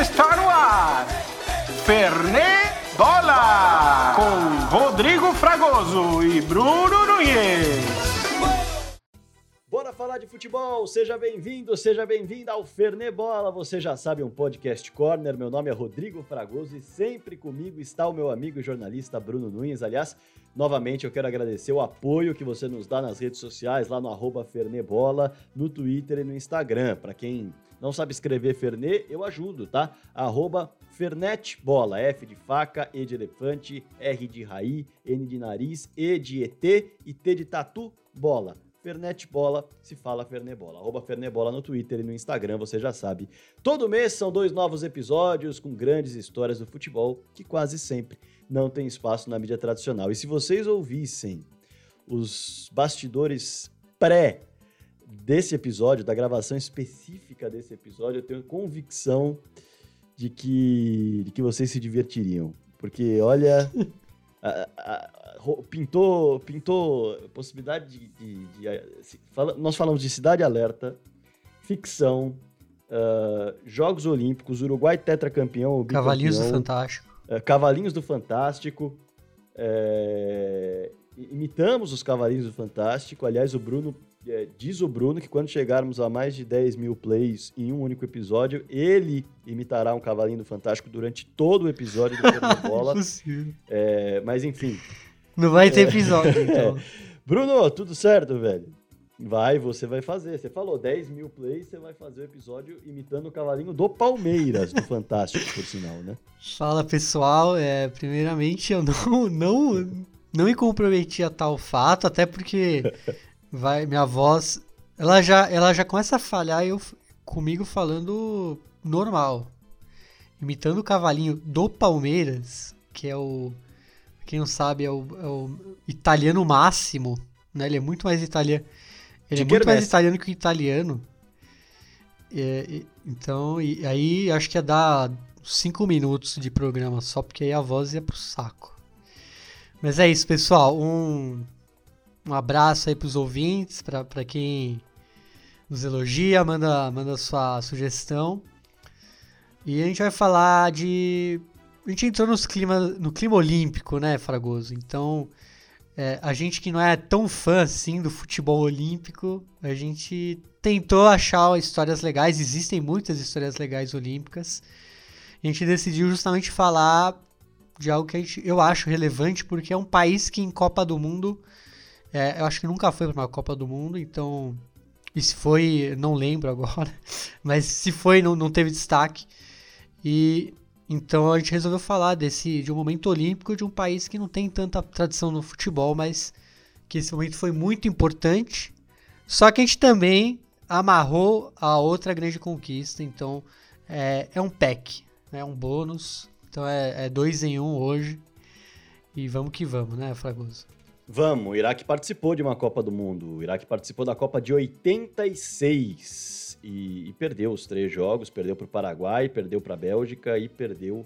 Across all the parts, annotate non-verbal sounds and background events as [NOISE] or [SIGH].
Está no ar. Fernê Bola. Com Rodrigo Fragoso e Bruno Nunes. Bora falar de futebol! Seja bem-vindo, seja bem-vinda ao Fernê Bola. Você já sabe, um podcast corner. Meu nome é Rodrigo Fragoso e sempre comigo está o meu amigo e jornalista Bruno Nunes. Aliás, novamente eu quero agradecer o apoio que você nos dá nas redes sociais, lá no Fernebola, no Twitter e no Instagram. Para quem não sabe escrever Fernê, eu ajudo, tá? Arroba Fernetbola, F de faca, E de elefante, R de raí, N de nariz, E de ET e T de tatu, bola. Fernet Bola, se fala Fernebola. Arroba Fernebola no Twitter e no Instagram, você já sabe. Todo mês são dois novos episódios com grandes histórias do futebol que quase sempre não tem espaço na mídia tradicional. E se vocês ouvissem os bastidores pré desse episódio, da gravação específica desse episódio, eu tenho convicção de que, de que vocês se divertiriam. Porque, olha, [LAUGHS] a, a, pintou, pintou possibilidade de. de, de, de fala, nós falamos de Cidade Alerta, ficção, uh, Jogos Olímpicos, Uruguai tetracampeão. Cavalinhos do Fantástico. Uh, Cavalinhos do Fantástico. É, imitamos os Cavalinhos do Fantástico. Aliás, o Bruno. É, diz o Bruno que quando chegarmos a mais de 10 mil plays em um único episódio, ele imitará um Cavalinho do Fantástico durante todo o episódio do [LAUGHS] Bola. é, mas enfim, não vai ter episódio, [LAUGHS] é. então. Bruno, tudo certo, velho? Vai, você vai fazer. Você falou 10 mil plays, você vai fazer o episódio imitando o cavalinho do Palmeiras, do Fantástico, por sinal, né? Fala, pessoal. É, primeiramente, eu não, não, não me comprometi a tal fato, até porque vai, minha voz, ela já, ela já começa a falhar eu, comigo falando normal. Imitando o cavalinho do Palmeiras, que é o quem não sabe, é o, é o italiano máximo. Né? Ele é muito mais italiano. Ele é muito mais italiano que o italiano. É, então, e, aí acho que ia dar cinco minutos de programa só, porque aí a voz ia pro saco. Mas é isso, pessoal. Um, um abraço aí pros ouvintes, para quem nos elogia, manda, manda sua sugestão. E a gente vai falar de a gente entrou nos clima, no clima olímpico, né, Fragoso? Então, é, a gente que não é tão fã assim do futebol olímpico, a gente tentou achar histórias legais, existem muitas histórias legais olímpicas. A gente decidiu justamente falar de algo que gente, eu acho relevante, porque é um país que em Copa do Mundo, é, eu acho que nunca foi para uma Copa do Mundo, então. E se foi, não lembro agora, [LAUGHS] mas se foi, não, não teve destaque. E então a gente resolveu falar desse de um momento olímpico de um país que não tem tanta tradição no futebol, mas que esse momento foi muito importante. Só que a gente também amarrou a outra grande conquista, então é, é um pack, é né, um bônus. Então é, é dois em um hoje. E vamos que vamos, né, Fragoso? Vamos, o Iraque participou de uma Copa do Mundo. O Iraque participou da Copa de 86 e, e perdeu os três jogos, perdeu para o Paraguai, perdeu para a Bélgica e perdeu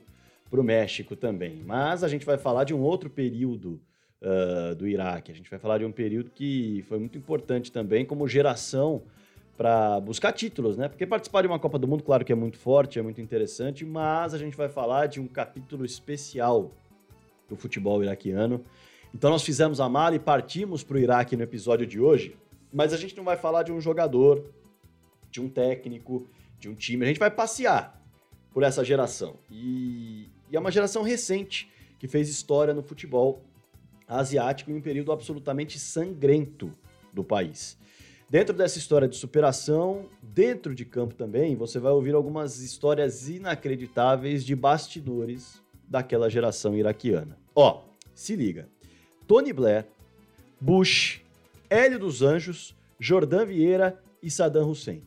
para o México também. Mas a gente vai falar de um outro período uh, do Iraque. A gente vai falar de um período que foi muito importante também como geração para buscar títulos, né? Porque participar de uma Copa do Mundo, claro que é muito forte, é muito interessante, mas a gente vai falar de um capítulo especial do futebol iraquiano. Então nós fizemos a mala e partimos para o Iraque no episódio de hoje, mas a gente não vai falar de um jogador, de um técnico, de um time. A gente vai passear por essa geração. E, e é uma geração recente que fez história no futebol asiático em um período absolutamente sangrento do país. Dentro dessa história de superação, dentro de campo também, você vai ouvir algumas histórias inacreditáveis de bastidores daquela geração iraquiana. Ó, se liga. Tony Blair, Bush, Hélio dos Anjos, Jordan Vieira e Saddam Hussein.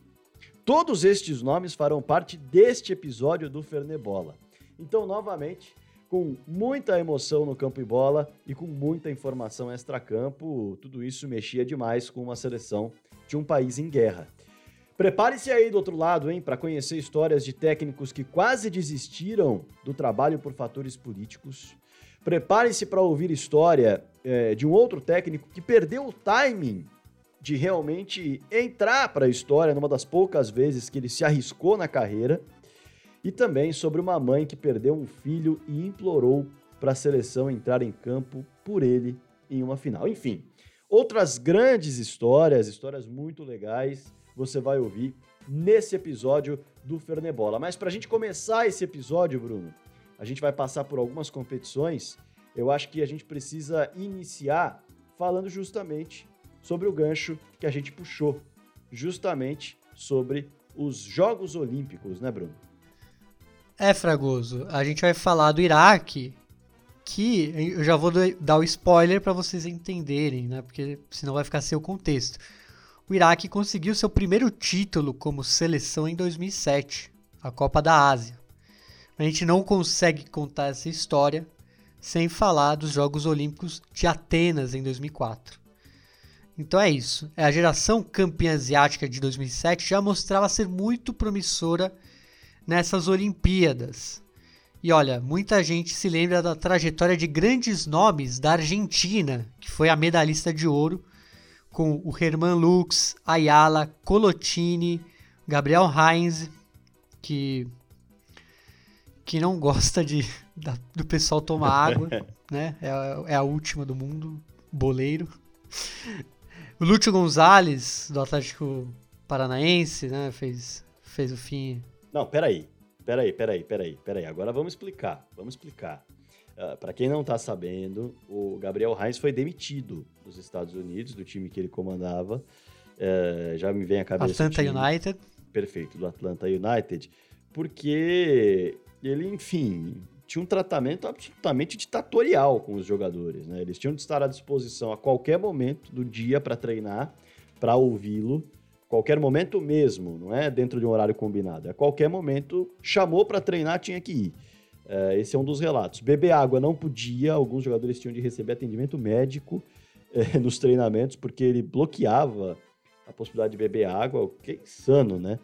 Todos estes nomes farão parte deste episódio do Fernebola. Então, novamente, com muita emoção no campo e bola e com muita informação extra-campo, tudo isso mexia demais com uma seleção de um país em guerra. Prepare-se aí do outro lado, hein, para conhecer histórias de técnicos que quase desistiram do trabalho por fatores políticos. Prepare-se para ouvir história é, de um outro técnico que perdeu o timing de realmente entrar para a história numa das poucas vezes que ele se arriscou na carreira. e também sobre uma mãe que perdeu um filho e implorou para a seleção entrar em campo por ele em uma final. Enfim, outras grandes histórias, histórias muito legais, você vai ouvir nesse episódio do Fernebola. Mas para a gente começar esse episódio, Bruno, a gente vai passar por algumas competições. Eu acho que a gente precisa iniciar falando justamente sobre o gancho que a gente puxou, justamente sobre os Jogos Olímpicos, né, Bruno? É, Fragoso. A gente vai falar do Iraque, que eu já vou dar o spoiler para vocês entenderem, né? Porque senão vai ficar sem o contexto. O Iraque conseguiu seu primeiro título como seleção em 2007, a Copa da Ásia. A gente não consegue contar essa história sem falar dos Jogos Olímpicos de Atenas em 2004. Então é isso. É, a geração campeã asiática de 2007 já mostrava ser muito promissora nessas Olimpíadas. E olha, muita gente se lembra da trajetória de grandes nomes da Argentina, que foi a medalhista de ouro, com o Herman Lux, Ayala, Colotini, Gabriel Heinz, que que não gosta de da, do pessoal tomar água, [LAUGHS] né? É, é, a última do mundo, boleiro. O Lúcio Gonzalez, do Atlético Paranaense, né? Fez, fez o fim. Não, peraí. Peraí, peraí, peraí, peraí. Agora vamos explicar. Vamos explicar. Uh, ah, para quem não tá sabendo, o Gabriel Heinz foi demitido dos Estados Unidos, do time que ele comandava. Uh, já me vem à cabeça. Atlanta United. Perfeito, do Atlanta United. Porque ele, enfim, tinha um tratamento absolutamente ditatorial com os jogadores. Né? Eles tinham de estar à disposição a qualquer momento do dia para treinar, para ouvi-lo, qualquer momento mesmo, não é dentro de um horário combinado. A qualquer momento, chamou para treinar, tinha que ir. É, esse é um dos relatos. Beber água não podia, alguns jogadores tinham de receber atendimento médico é, [LAUGHS] nos treinamentos, porque ele bloqueava a possibilidade de beber água, o que é insano, né?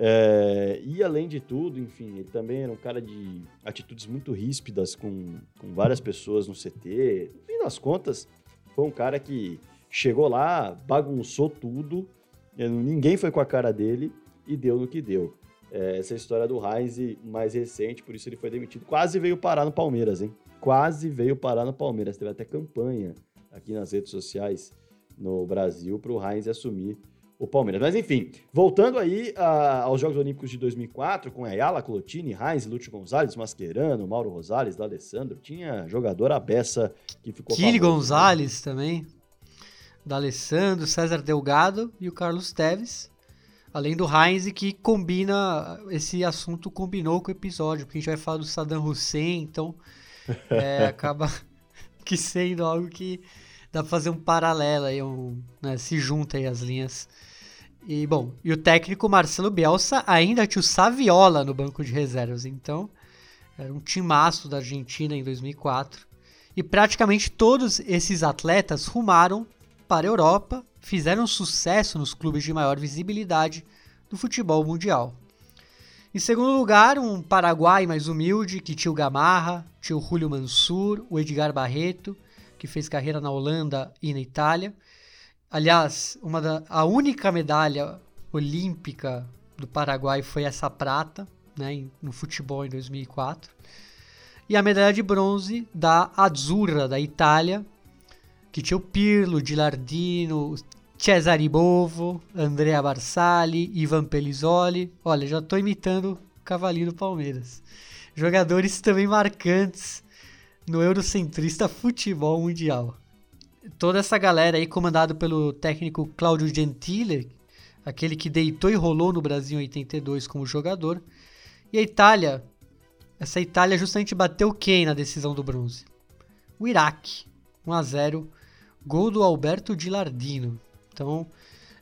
É, e além de tudo, enfim, ele também era um cara de atitudes muito ríspidas com, com várias pessoas no CT. No fim das contas, foi um cara que chegou lá, bagunçou tudo, ninguém foi com a cara dele e deu no que deu. É, essa é história do Heinz mais recente, por isso ele foi demitido. Quase veio parar no Palmeiras, hein? Quase veio parar no Palmeiras. Teve até campanha aqui nas redes sociais no Brasil para o Heinz assumir o Palmeiras. Mas enfim, voltando aí a, aos Jogos Olímpicos de 2004, com Ayala, Clotini, Heinz, Lúcio Gonzalez, Mascherano, Mauro Rosales, D'Alessandro, tinha jogador a beça que ficou Kili Gonzalez né? também, D'Alessandro, César Delgado e o Carlos Teves. Além do Heinz, que combina, esse assunto combinou com o episódio, porque a gente vai falar do Saddam Hussein, então [LAUGHS] é, acaba [LAUGHS] que sendo algo que dá pra fazer um paralelo aí, um, né, se junta aí as linhas e, bom, e o técnico Marcelo Bielsa ainda tinha o Saviola no banco de reservas. Então, era um timaço da Argentina em 2004. E praticamente todos esses atletas rumaram para a Europa, fizeram sucesso nos clubes de maior visibilidade do futebol mundial. Em segundo lugar, um Paraguai mais humilde, que tinha o Gamarra, tinha o Julio Mansur, o Edgar Barreto, que fez carreira na Holanda e na Itália, Aliás, uma da, a única medalha olímpica do Paraguai foi essa prata, né, no futebol em 2004. E a medalha de bronze da Azzurra, da Itália, que tinha o Pirlo, Gilardino, Cesare Bovo, Andrea Barsali, Ivan Pelizoli. Olha, já estou imitando o cavalinho do Palmeiras. Jogadores também marcantes no eurocentrista futebol mundial toda essa galera aí comandado pelo técnico Claudio Gentile, aquele que deitou e rolou no Brasil em 82 como jogador. E a Itália, essa Itália justamente bateu quem na decisão do bronze? O Iraque, 1 a 0, gol do Alberto Gilardino. Então,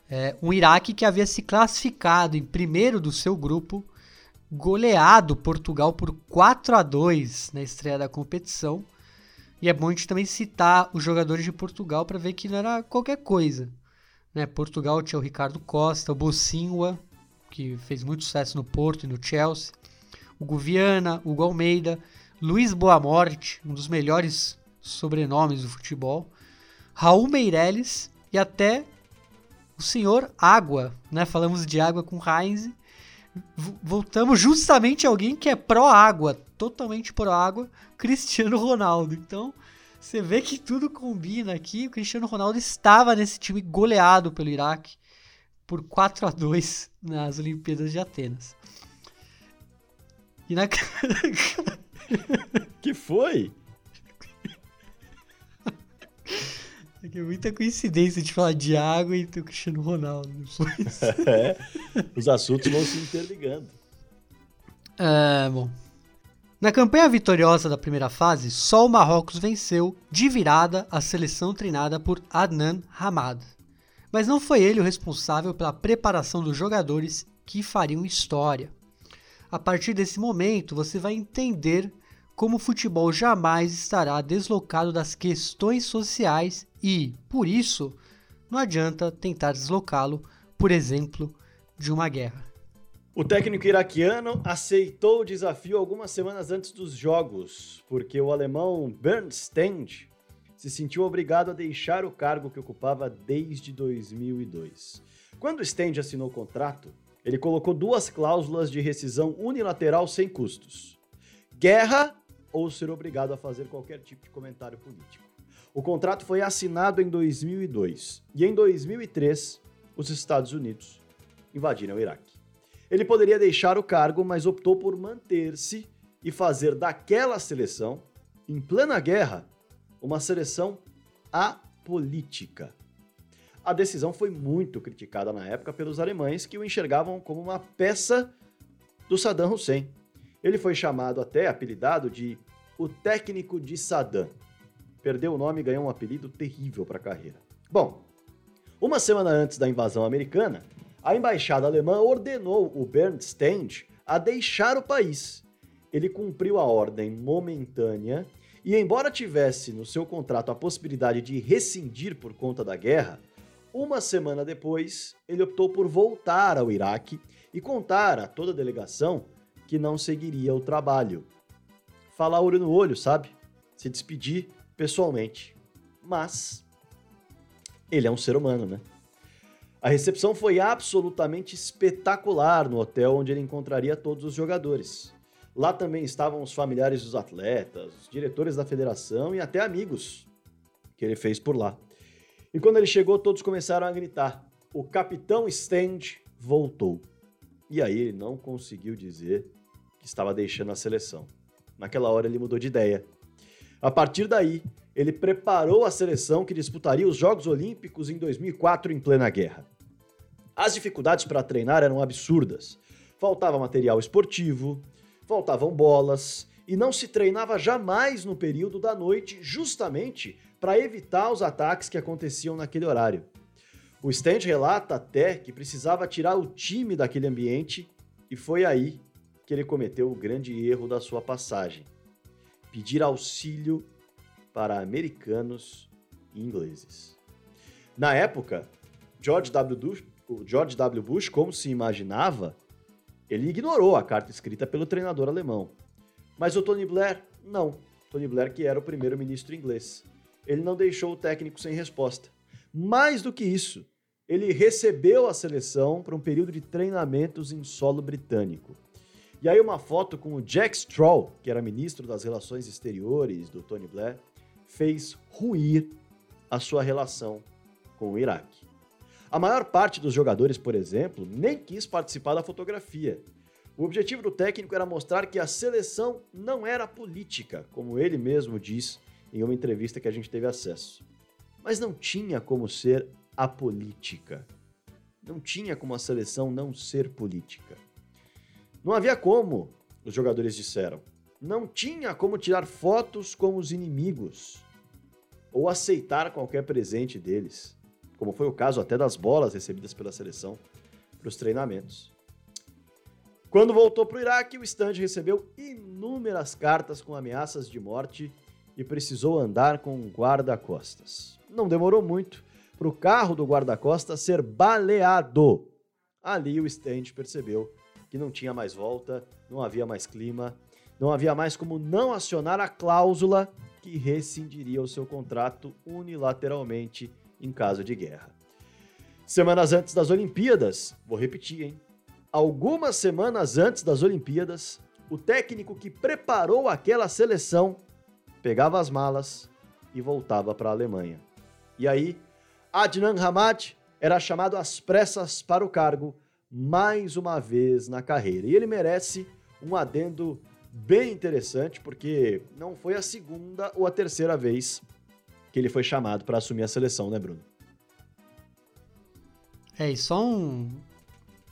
é, um Iraque que havia se classificado em primeiro do seu grupo, goleado Portugal por 4 a 2 na estreia da competição e é bom a gente também citar os jogadores de Portugal para ver que não era qualquer coisa. Né? Portugal tinha o Ricardo Costa, o Bocinua, que fez muito sucesso no Porto e no Chelsea, o Guviana, o Almeida, Luiz Boamorte, um dos melhores sobrenomes do futebol, Raul Meireles e até o senhor Água, né? Falamos de água com Heinz, voltamos justamente a alguém que é pró-água, totalmente pró-água, Cristiano Ronaldo. Então, você vê que tudo combina aqui. O Cristiano Ronaldo estava nesse time goleado pelo Iraque por 4 a 2 nas Olimpíadas de Atenas. E na [LAUGHS] Que foi? É muita coincidência de falar de água e do Cristiano Ronaldo depois. [LAUGHS] é, os assuntos vão se interligando. É, bom. Na campanha vitoriosa da primeira fase, só o Marrocos venceu de virada a seleção treinada por Adnan Hamad. Mas não foi ele o responsável pela preparação dos jogadores que fariam história. A partir desse momento, você vai entender como o futebol jamais estará deslocado das questões sociais e, por isso, não adianta tentar deslocá-lo, por exemplo, de uma guerra. O técnico iraquiano aceitou o desafio algumas semanas antes dos jogos, porque o alemão Bernd Stend se sentiu obrigado a deixar o cargo que ocupava desde 2002. Quando Stend assinou o contrato, ele colocou duas cláusulas de rescisão unilateral sem custos: guerra ou ser obrigado a fazer qualquer tipo de comentário político. O contrato foi assinado em 2002 e em 2003 os Estados Unidos invadiram o Iraque. Ele poderia deixar o cargo, mas optou por manter-se e fazer daquela seleção, em plena guerra, uma seleção apolítica. A decisão foi muito criticada na época pelos alemães que o enxergavam como uma peça do Saddam Hussein. Ele foi chamado até apelidado de o técnico de Saddam. Perdeu o nome e ganhou um apelido terrível para a carreira. Bom, uma semana antes da invasão americana, a embaixada alemã ordenou o Bernd Stend a deixar o país. Ele cumpriu a ordem momentânea e, embora tivesse no seu contrato a possibilidade de rescindir por conta da guerra, uma semana depois ele optou por voltar ao Iraque e contar a toda a delegação que não seguiria o trabalho. Falar olho no olho, sabe? Se despedir pessoalmente. Mas ele é um ser humano, né? A recepção foi absolutamente espetacular no hotel onde ele encontraria todos os jogadores. Lá também estavam os familiares dos atletas, os diretores da federação e até amigos que ele fez por lá. E quando ele chegou, todos começaram a gritar: O capitão Stand voltou. E aí ele não conseguiu dizer que estava deixando a seleção. Naquela hora ele mudou de ideia. A partir daí, ele preparou a seleção que disputaria os Jogos Olímpicos em 2004 em plena guerra. As dificuldades para treinar eram absurdas. Faltava material esportivo, faltavam bolas e não se treinava jamais no período da noite, justamente para evitar os ataques que aconteciam naquele horário. O Stand relata até que precisava tirar o time daquele ambiente e foi aí que ele cometeu o grande erro da sua passagem: pedir auxílio para americanos e ingleses. Na época, George W. Bush, George w. Bush, como se imaginava, ele ignorou a carta escrita pelo treinador alemão. Mas o Tony Blair, não. Tony Blair, que era o primeiro-ministro inglês. Ele não deixou o técnico sem resposta. Mais do que isso, ele recebeu a seleção para um período de treinamentos em solo britânico. E aí uma foto com o Jack Straw, que era ministro das Relações Exteriores do Tony Blair, fez ruir a sua relação com o Iraque. A maior parte dos jogadores, por exemplo, nem quis participar da fotografia. O objetivo do técnico era mostrar que a seleção não era política, como ele mesmo diz em uma entrevista que a gente teve acesso. Mas não tinha como ser apolítica. Não tinha como a seleção não ser política. Não havia como, os jogadores disseram. Não tinha como tirar fotos com os inimigos ou aceitar qualquer presente deles, como foi o caso até das bolas recebidas pela seleção para os treinamentos. Quando voltou para o Iraque, o Stand recebeu inúmeras cartas com ameaças de morte e precisou andar com um guarda-costas. Não demorou muito para o carro do guarda-costas ser baleado. Ali o Stand percebeu que não tinha mais volta, não havia mais clima, não havia mais como não acionar a cláusula que rescindiria o seu contrato unilateralmente em caso de guerra. Semanas antes das Olimpíadas, vou repetir, hein? algumas semanas antes das Olimpíadas, o técnico que preparou aquela seleção pegava as malas e voltava para a Alemanha. E aí, Adnan Hamad era chamado às pressas para o cargo mais uma vez na carreira. E ele merece um adendo bem interessante, porque não foi a segunda ou a terceira vez que ele foi chamado para assumir a seleção, né, Bruno? É, e só um,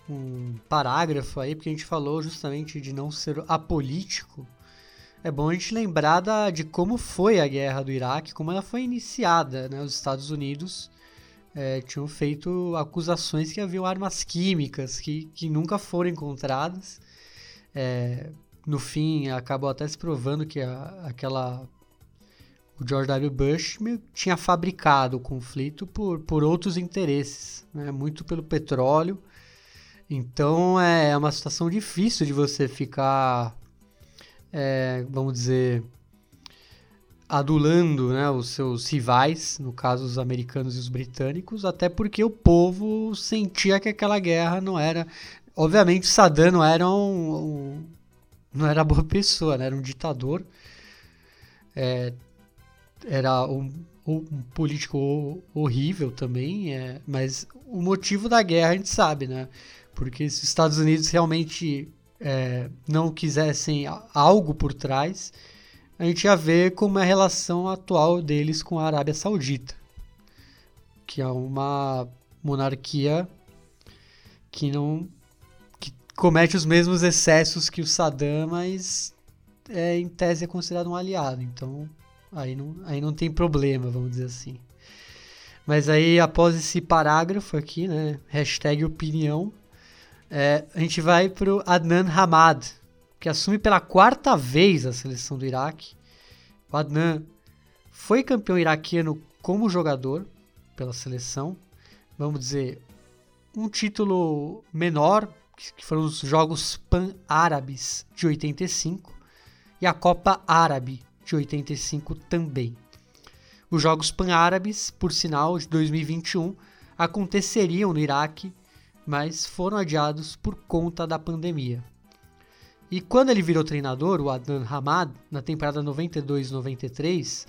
um parágrafo aí, porque a gente falou justamente de não ser apolítico. É bom a gente lembrar da, de como foi a guerra do Iraque, como ela foi iniciada. Né? Os Estados Unidos é, tinham feito acusações que haviam armas químicas que, que nunca foram encontradas. É, no fim, acabou até se provando que a, aquela o George W. Bush tinha fabricado o conflito por, por outros interesses, né? muito pelo petróleo. Então é uma situação difícil de você ficar, é, vamos dizer, adulando né, os seus rivais, no caso os americanos e os britânicos, até porque o povo sentia que aquela guerra não era. Obviamente, Saddam não era um não era boa pessoa, né? era um ditador. É, era um, um, político horrível também, é, mas o motivo da guerra a gente sabe, né? Porque se os Estados Unidos realmente é, não quisessem algo por trás, a gente ia ver como é a relação atual deles com a Arábia Saudita, que é uma monarquia que não comete os mesmos excessos que o Saddam, mas é, em tese é considerado um aliado. Então aí não, aí não tem problema, vamos dizer assim. Mas aí após esse parágrafo aqui, né, hashtag opinião, é, a gente vai pro Adnan Hamad, que assume pela quarta vez a seleção do Iraque. O Adnan foi campeão iraquiano como jogador pela seleção. Vamos dizer, um título menor, que foram os Jogos Pan-Árabes de 85 e a Copa Árabe de 85 também. Os Jogos Pan-Árabes, por sinal, de 2021, aconteceriam no Iraque, mas foram adiados por conta da pandemia. E quando ele virou treinador, o Adnan Hamad, na temporada 92-93,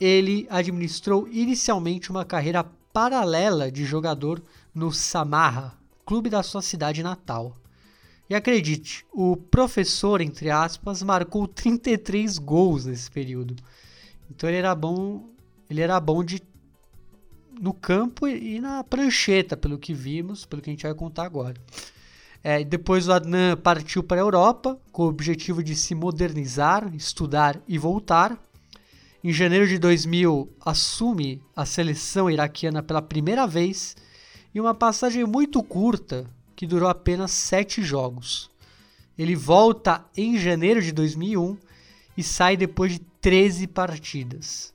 ele administrou inicialmente uma carreira paralela de jogador no Samarra, clube da sua cidade natal. E acredite, o professor, entre aspas, marcou [LAUGHS] 33 gols nesse período. Então ele era bom, ele era bom de no campo e na prancheta, pelo que vimos, pelo que a gente vai contar agora. É, depois o Adnan partiu para a Europa com o objetivo de se modernizar, estudar e voltar. Em janeiro de 2000, assume a seleção iraquiana pela primeira vez em uma passagem muito curta que durou apenas sete jogos. Ele volta em janeiro de 2001 e sai depois de 13 partidas.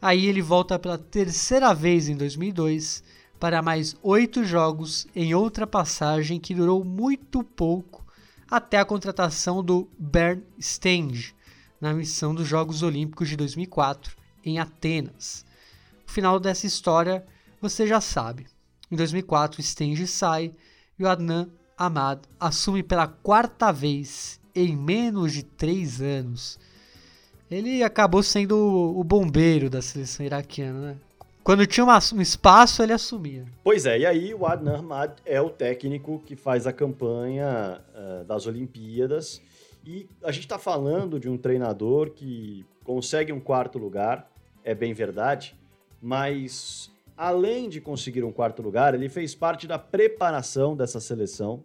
Aí ele volta pela terceira vez em 2002 para mais oito jogos em outra passagem que durou muito pouco até a contratação do Bernd Stange na missão dos Jogos Olímpicos de 2004 em Atenas. O final dessa história você já sabe. Em 2004, Stange sai e o Adnan Ahmad assume pela quarta vez em menos de três anos. Ele acabou sendo o bombeiro da seleção iraquiana, né? Quando tinha um espaço, ele assumia. Pois é, e aí o Adnan Ahmad é o técnico que faz a campanha uh, das Olimpíadas. E a gente está falando de um treinador que consegue um quarto lugar, é bem verdade, mas além de conseguir um quarto lugar, ele fez parte da preparação dessa seleção,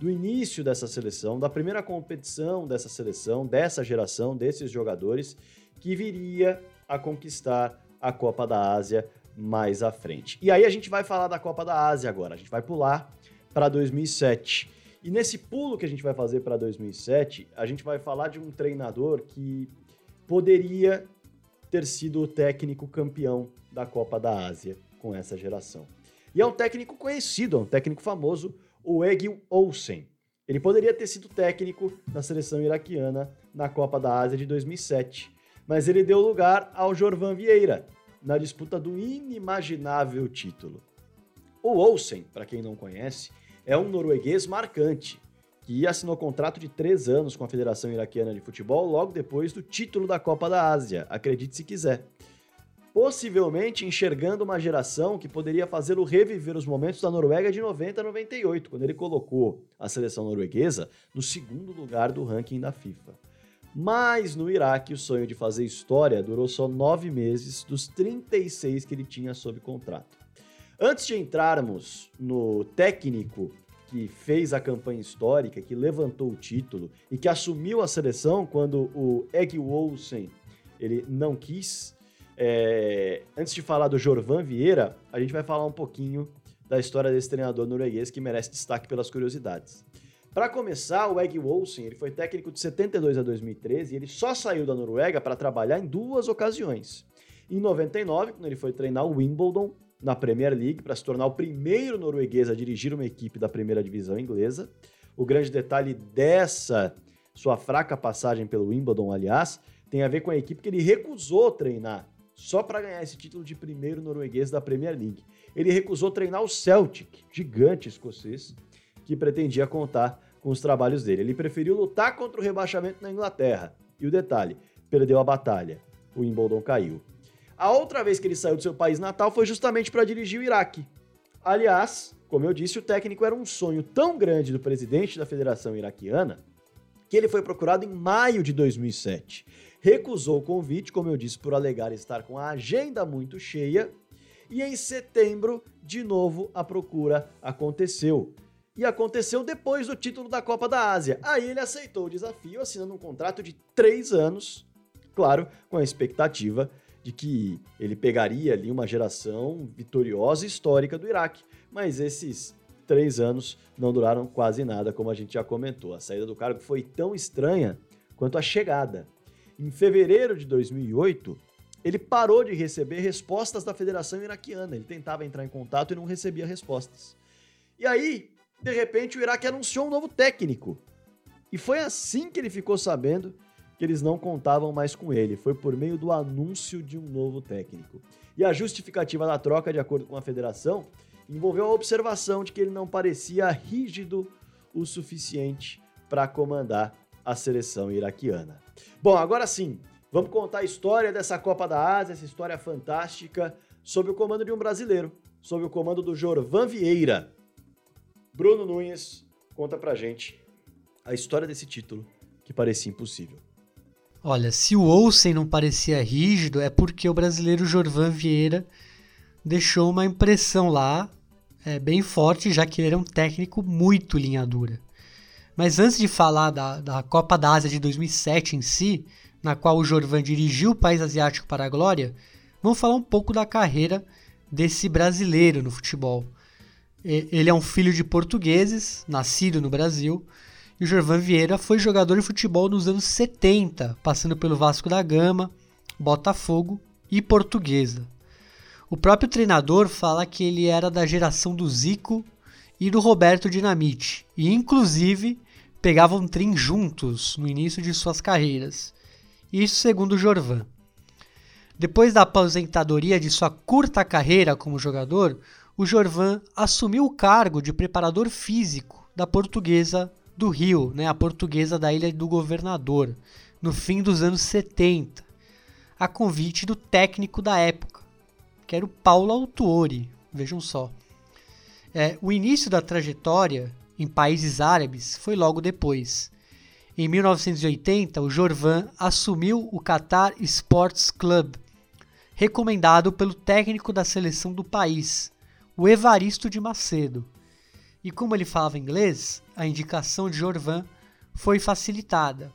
do início dessa seleção, da primeira competição dessa seleção, dessa geração, desses jogadores, que viria a conquistar a Copa da Ásia mais à frente. E aí a gente vai falar da Copa da Ásia agora. A gente vai pular para 2007. E nesse pulo que a gente vai fazer para 2007, a gente vai falar de um treinador que poderia ter sido o técnico campeão da Copa da Ásia com essa geração. E é um técnico conhecido, é um técnico famoso, o Egil Olsen. Ele poderia ter sido técnico da seleção iraquiana na Copa da Ásia de 2007, mas ele deu lugar ao Jorvan Vieira, na disputa do inimaginável título. O Olsen, para quem não conhece, é um norueguês marcante, que assinou contrato de três anos com a Federação Iraquiana de Futebol logo depois do título da Copa da Ásia, acredite se quiser. Possivelmente enxergando uma geração que poderia fazê-lo reviver os momentos da Noruega de 90 a 98, quando ele colocou a seleção norueguesa no segundo lugar do ranking da FIFA. Mas no Iraque, o sonho de fazer história durou só nove meses dos 36 que ele tinha sob contrato. Antes de entrarmos no técnico que fez a campanha histórica, que levantou o título e que assumiu a seleção quando o Egg Olsen ele não quis, é... antes de falar do Jorvan Vieira, a gente vai falar um pouquinho da história desse treinador norueguês que merece destaque pelas curiosidades. Para começar, o Egg Olsen ele foi técnico de 72 a 2013 e ele só saiu da Noruega para trabalhar em duas ocasiões. Em 99, quando ele foi treinar o Wimbledon na Premier League para se tornar o primeiro norueguês a dirigir uma equipe da primeira divisão inglesa. O grande detalhe dessa sua fraca passagem pelo Wimbledon, aliás, tem a ver com a equipe que ele recusou treinar só para ganhar esse título de primeiro norueguês da Premier League. Ele recusou treinar o Celtic, gigante escocês, que pretendia contar com os trabalhos dele. Ele preferiu lutar contra o rebaixamento na Inglaterra. E o detalhe, perdeu a batalha. O Wimbledon caiu. A outra vez que ele saiu do seu país natal foi justamente para dirigir o Iraque. Aliás, como eu disse, o técnico era um sonho tão grande do presidente da Federação Iraquiana que ele foi procurado em maio de 2007. Recusou o convite, como eu disse, por alegar estar com a agenda muito cheia. E em setembro, de novo, a procura aconteceu e aconteceu depois do título da Copa da Ásia. Aí ele aceitou o desafio, assinando um contrato de três anos, claro, com a expectativa de que ele pegaria ali uma geração vitoriosa e histórica do Iraque. Mas esses três anos não duraram quase nada, como a gente já comentou. A saída do cargo foi tão estranha quanto a chegada. Em fevereiro de 2008, ele parou de receber respostas da Federação Iraquiana. Ele tentava entrar em contato e não recebia respostas. E aí, de repente, o Iraque anunciou um novo técnico. E foi assim que ele ficou sabendo que eles não contavam mais com ele. Foi por meio do anúncio de um novo técnico. E a justificativa da troca, de acordo com a federação, envolveu a observação de que ele não parecia rígido o suficiente para comandar a seleção iraquiana. Bom, agora sim, vamos contar a história dessa Copa da Ásia, essa história fantástica, sob o comando de um brasileiro, sob o comando do Jorvan Vieira. Bruno Nunes conta pra gente a história desse título que parecia impossível. Olha, se o Olsen não parecia rígido, é porque o brasileiro Jorvan Vieira deixou uma impressão lá é, bem forte, já que ele era um técnico muito linha dura. Mas antes de falar da, da Copa da Ásia de 2007 em si, na qual o Jorvan dirigiu o país asiático para a glória, vamos falar um pouco da carreira desse brasileiro no futebol. Ele é um filho de portugueses, nascido no Brasil, e o Jorvan Vieira foi jogador de futebol nos anos 70, passando pelo Vasco da Gama, Botafogo e Portuguesa. O próprio treinador fala que ele era da geração do Zico e do Roberto Dinamite, e inclusive pegavam trem juntos no início de suas carreiras. Isso segundo o Jorvan. Depois da aposentadoria de sua curta carreira como jogador, o Jorvan assumiu o cargo de preparador físico da Portuguesa do Rio, né, a Portuguesa da Ilha do Governador, no fim dos anos 70, a convite do técnico da época, que era o Paulo Autuori. Vejam só. É, o início da trajetória em países árabes foi logo depois. Em 1980, o Jorvan assumiu o Qatar Sports Club, recomendado pelo técnico da seleção do país, o Evaristo de Macedo. E como ele falava inglês, a indicação de Jorvan foi facilitada.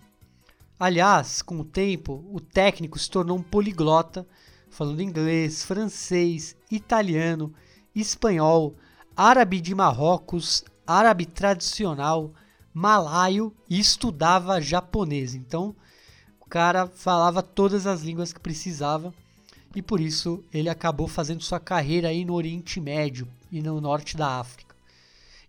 Aliás, com o tempo, o técnico se tornou um poliglota, falando inglês, francês, italiano, espanhol, árabe de Marrocos, árabe tradicional, malaio e estudava japonês. Então, o cara falava todas as línguas que precisava e por isso ele acabou fazendo sua carreira aí no Oriente Médio e no norte da África.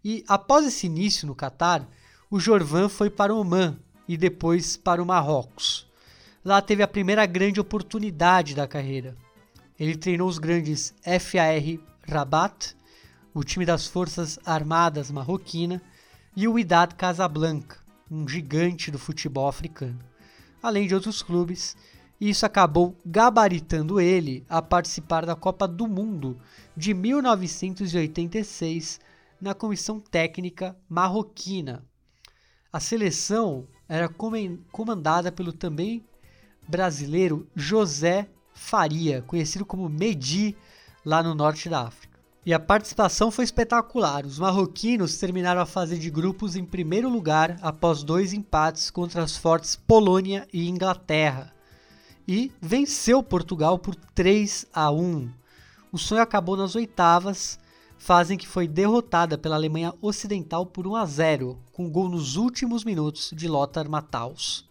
E após esse início no Catar, o Jorvan foi para o Oman e depois para o Marrocos. Lá teve a primeira grande oportunidade da carreira. Ele treinou os grandes FAR Rabat, o time das Forças Armadas Marroquina, e o Wydad Casablanca, um gigante do futebol africano, além de outros clubes, e isso acabou gabaritando ele a participar da Copa do Mundo de 1986 na comissão técnica marroquina. A seleção era comandada pelo também brasileiro José Faria, conhecido como Medi lá no norte da África. E a participação foi espetacular. Os marroquinos terminaram a fase de grupos em primeiro lugar após dois empates contra as fortes Polônia e Inglaterra. E venceu Portugal por 3 a 1. O sonho acabou nas oitavas, fase em que foi derrotada pela Alemanha Ocidental por 1 a 0, com gol nos últimos minutos de Lothar Matthaus.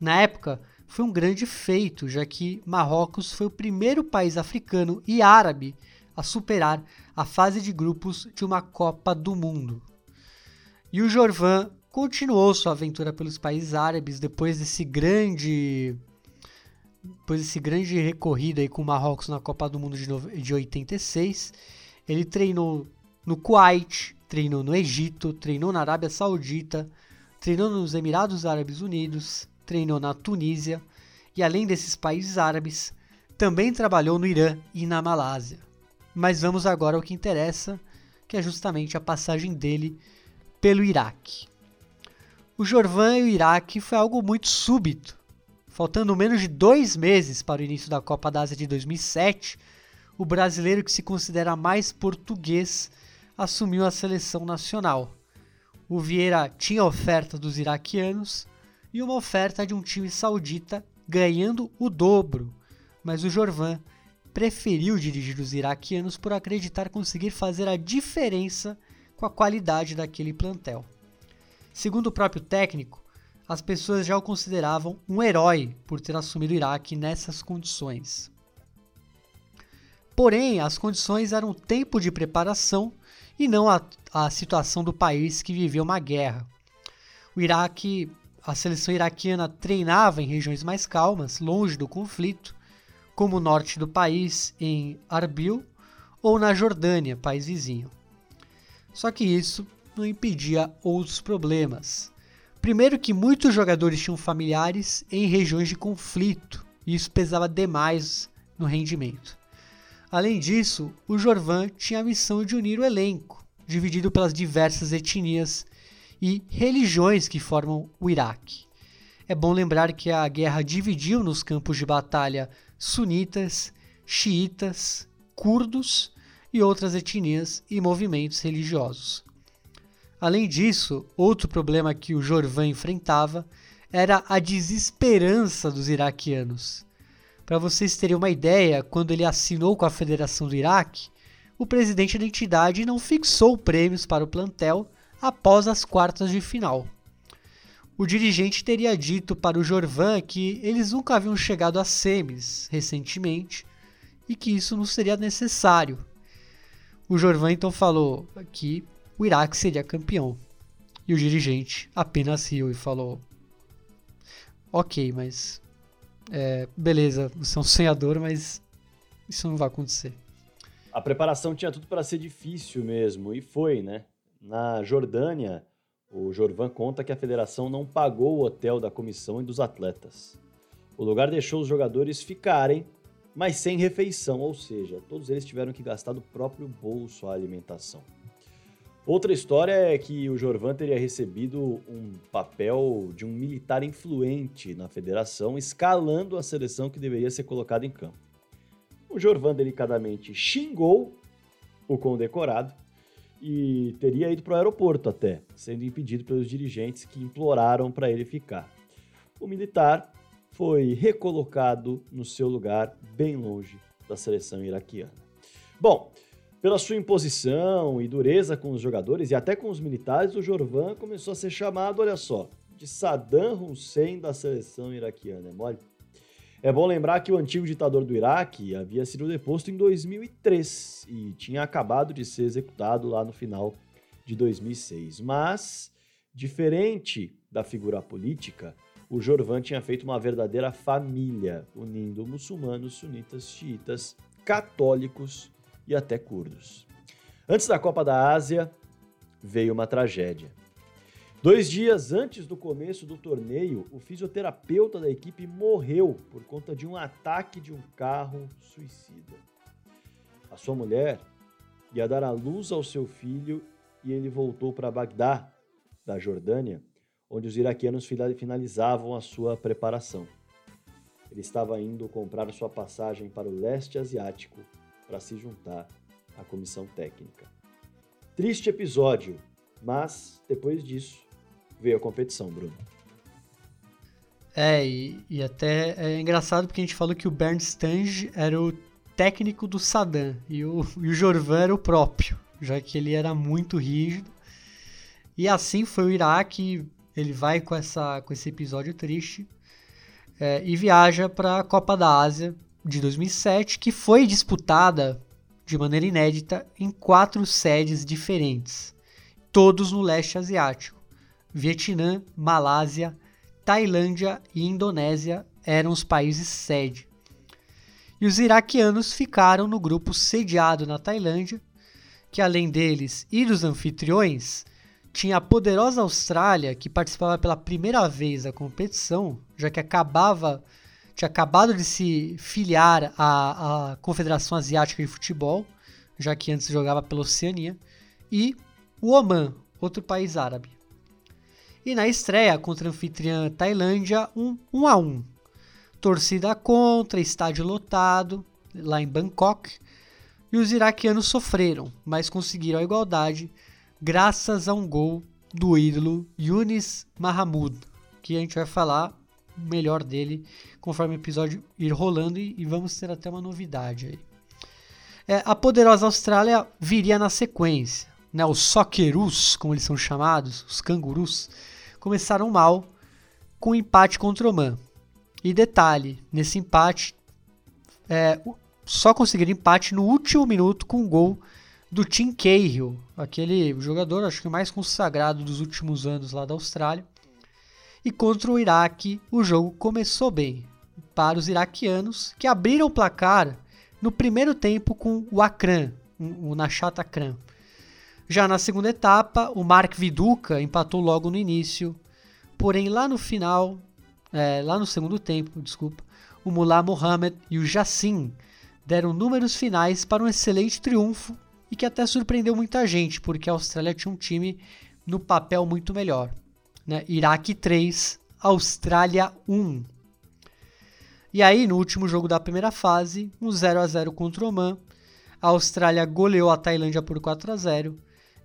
Na época, foi um grande feito, já que Marrocos foi o primeiro país africano e árabe a superar a fase de grupos de uma Copa do Mundo. E o Jorvan continuou sua aventura pelos países árabes depois desse grande depois desse grande recorrido aí com o Marrocos na Copa do Mundo de, de 86. Ele treinou no Kuwait, treinou no Egito, treinou na Arábia Saudita, treinou nos Emirados Árabes Unidos, treinou na Tunísia e além desses países árabes, também trabalhou no Irã e na Malásia. Mas vamos agora ao que interessa, que é justamente a passagem dele pelo Iraque. O Jorvan e o Iraque foi algo muito súbito. Faltando menos de dois meses para o início da Copa da Ásia de 2007, o brasileiro que se considera mais português assumiu a seleção nacional. O Vieira tinha oferta dos iraquianos e uma oferta de um time saudita ganhando o dobro, mas o Jorvan preferiu dirigir os iraquianos por acreditar conseguir fazer a diferença com a qualidade daquele plantel. Segundo o próprio técnico, as pessoas já o consideravam um herói por ter assumido o Iraque nessas condições. Porém, as condições eram tempo de preparação e não a, a situação do país que viveu uma guerra. O Iraque, a seleção iraquiana treinava em regiões mais calmas, longe do conflito, como o norte do país, em Arbil, ou na Jordânia, país vizinho. Só que isso não impedia outros problemas. Primeiro que muitos jogadores tinham familiares em regiões de conflito, e isso pesava demais no rendimento. Além disso, o Jorvan tinha a missão de unir o elenco, dividido pelas diversas etnias e religiões que formam o Iraque. É bom lembrar que a guerra dividiu nos campos de batalha sunitas, xiitas, curdos e outras etnias e movimentos religiosos. Além disso, outro problema que o Jorvan enfrentava era a desesperança dos iraquianos. Para vocês terem uma ideia, quando ele assinou com a Federação do Iraque, o presidente da entidade não fixou prêmios para o plantel após as quartas de final o dirigente teria dito para o Jorvan que eles nunca haviam chegado a semis recentemente e que isso não seria necessário. O Jorvan então falou que o Iraque seria campeão. E o dirigente apenas riu e falou: Ok, mas. É, beleza, você é um sonhador, mas isso não vai acontecer. A preparação tinha tudo para ser difícil mesmo, e foi, né? Na Jordânia, o Jorvan conta que a federação não pagou o hotel da comissão e dos atletas. O lugar deixou os jogadores ficarem, mas sem refeição, ou seja, todos eles tiveram que gastar do próprio bolso a alimentação. Outra história é que o Jorvan teria recebido um papel de um militar influente na federação, escalando a seleção que deveria ser colocada em campo. O Jorvan delicadamente xingou o condecorado e teria ido para o aeroporto até, sendo impedido pelos dirigentes que imploraram para ele ficar. O militar foi recolocado no seu lugar, bem longe da seleção iraquiana. Bom, pela sua imposição e dureza com os jogadores e até com os militares, o Jorvan começou a ser chamado, olha só, de Saddam Hussein da seleção iraquiana. É mole? É bom lembrar que o antigo ditador do Iraque havia sido deposto em 2003 e tinha acabado de ser executado lá no final de 2006. Mas, diferente da figura política, o Jorvan tinha feito uma verdadeira família, unindo muçulmanos, sunitas, xiitas, católicos e até curdos. Antes da Copa da Ásia, veio uma tragédia. Dois dias antes do começo do torneio, o fisioterapeuta da equipe morreu por conta de um ataque de um carro suicida. A sua mulher ia dar à luz ao seu filho e ele voltou para Bagdá, da Jordânia, onde os iraquianos finalizavam a sua preparação. Ele estava indo comprar sua passagem para o leste asiático para se juntar à comissão técnica. Triste episódio, mas depois disso veio a competição, Bruno. É, e, e até é engraçado porque a gente falou que o Bernd Stange era o técnico do Saddam e o, [LAUGHS] e o Jorvan era o próprio, já que ele era muito rígido. E assim foi o Iraque, ele vai com, essa, com esse episódio triste é, e viaja para a Copa da Ásia de 2007, que foi disputada de maneira inédita em quatro sedes diferentes, todos no leste asiático. Vietnã, Malásia, Tailândia e Indonésia eram os países sede. E os iraquianos ficaram no grupo sediado na Tailândia, que além deles e dos anfitriões, tinha a poderosa Austrália, que participava pela primeira vez da competição, já que acabava tinha acabado de se filiar à, à Confederação Asiática de Futebol, já que antes jogava pela Oceania, e o Oman, outro país árabe. E na estreia contra a anfitriã Tailândia, um 1 a 1. Torcida contra, estádio lotado, lá em Bangkok, e os iraquianos sofreram, mas conseguiram a igualdade graças a um gol do ídolo Yunis Mahamud, que a gente vai falar melhor dele conforme o episódio ir rolando e, e vamos ter até uma novidade aí. É, a poderosa Austrália viria na sequência. Né? Os Socceroos, como eles são chamados, os cangurus, começaram mal com empate contra o Oman. E detalhe, nesse empate, é, só conseguiram empate no último minuto com um gol do Tim Cahill, aquele jogador acho que mais consagrado dos últimos anos lá da Austrália. E contra o Iraque, o jogo começou bem para os iraquianos, que abriram o placar no primeiro tempo com o Akran, o Nashat Akran. Já na segunda etapa, o Mark Viduka empatou logo no início, porém lá no final, é, lá no segundo tempo, desculpa, o Mullah Mohamed e o Jassim deram números finais para um excelente triunfo e que até surpreendeu muita gente, porque a Austrália tinha um time no papel muito melhor. Né? Iraque 3, Austrália 1. E aí, no último jogo da primeira fase, um 0 a 0 contra o Oman, a Austrália goleou a Tailândia por 4 a 0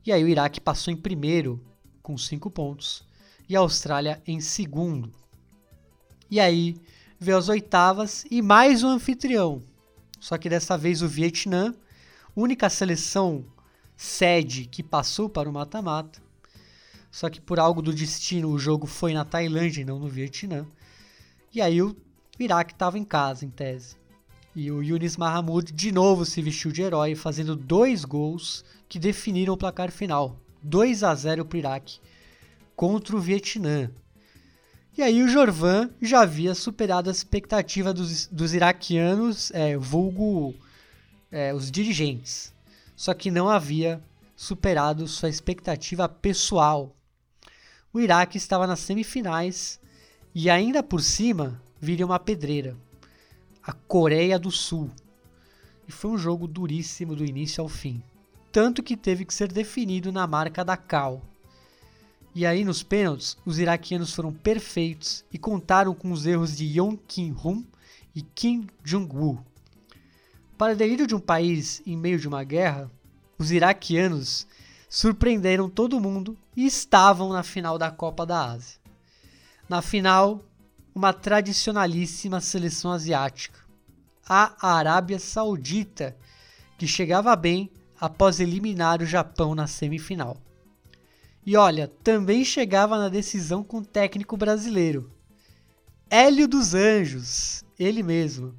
e aí o Iraque passou em primeiro com 5 pontos e a Austrália em segundo. E aí veio as oitavas e mais um anfitrião. Só que dessa vez o Vietnã única seleção sede que passou para o mata-mata. Só que por algo do destino o jogo foi na Tailândia e não no Vietnã. E aí o Iraque estava em casa, em tese. E o Yunis Mahamud de novo se vestiu de herói, fazendo dois gols que definiram o placar final. 2 a 0 para o Iraque contra o Vietnã. E aí o Jorvan já havia superado a expectativa dos, dos iraquianos, é, vulgo é, os dirigentes, só que não havia superado sua expectativa pessoal. O Iraque estava nas semifinais e ainda por cima viria uma pedreira, a Coreia do Sul. E foi um jogo duríssimo do início ao fim, tanto que teve que ser definido na marca da Cal. E aí nos pênaltis, os iraquianos foram perfeitos e contaram com os erros de Yong Kim-hum e Kim Jong-woo. Para delírio de um país em meio de uma guerra, os iraquianos surpreenderam todo mundo e estavam na final da Copa da Ásia. Na final, uma tradicionalíssima seleção asiática, a Arábia Saudita, que chegava bem após eliminar o Japão na semifinal. E olha, também chegava na decisão com o técnico brasileiro, Hélio dos Anjos, ele mesmo,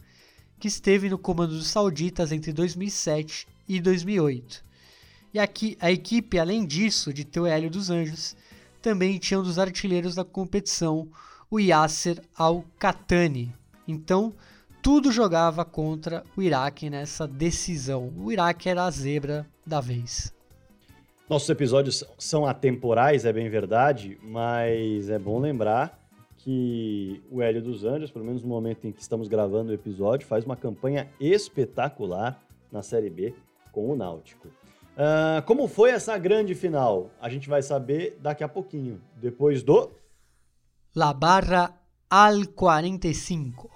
que esteve no comando dos sauditas entre 2007 e 2008. E aqui a equipe, além disso, de ter o Hélio dos Anjos, também tinha um dos artilheiros da competição, o Yasser Al-Khatani. Então, tudo jogava contra o Iraque nessa decisão. O Iraque era a zebra da vez. Nossos episódios são atemporais, é bem verdade, mas é bom lembrar que o Hélio dos Anjos, pelo menos no momento em que estamos gravando o episódio, faz uma campanha espetacular na Série B com o Náutico. Uh, como foi essa grande final? A gente vai saber daqui a pouquinho, depois do. La Barra al 45.